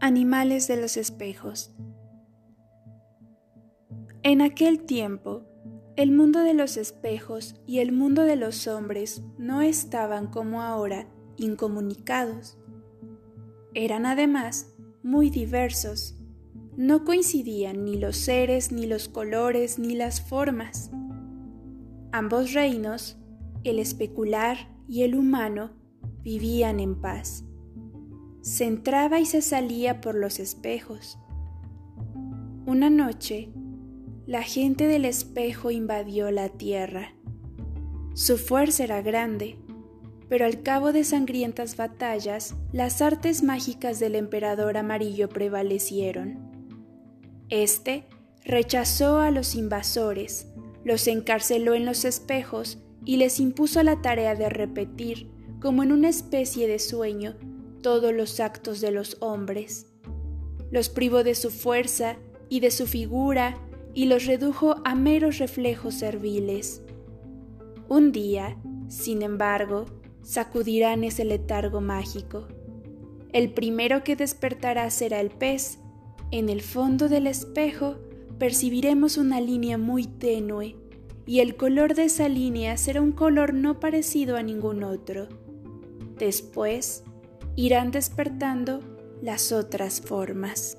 Animales de los espejos. En aquel tiempo, el mundo de los espejos y el mundo de los hombres no estaban como ahora incomunicados. Eran además muy diversos. No coincidían ni los seres, ni los colores, ni las formas. Ambos reinos, el especular y el humano, vivían en paz se entraba y se salía por los espejos. Una noche, la gente del espejo invadió la tierra. Su fuerza era grande, pero al cabo de sangrientas batallas, las artes mágicas del emperador amarillo prevalecieron. Este rechazó a los invasores, los encarceló en los espejos y les impuso la tarea de repetir, como en una especie de sueño, todos los actos de los hombres. Los privó de su fuerza y de su figura y los redujo a meros reflejos serviles. Un día, sin embargo, sacudirán ese letargo mágico. El primero que despertará será el pez. En el fondo del espejo percibiremos una línea muy tenue, y el color de esa línea será un color no parecido a ningún otro. Después, irán despertando las otras formas.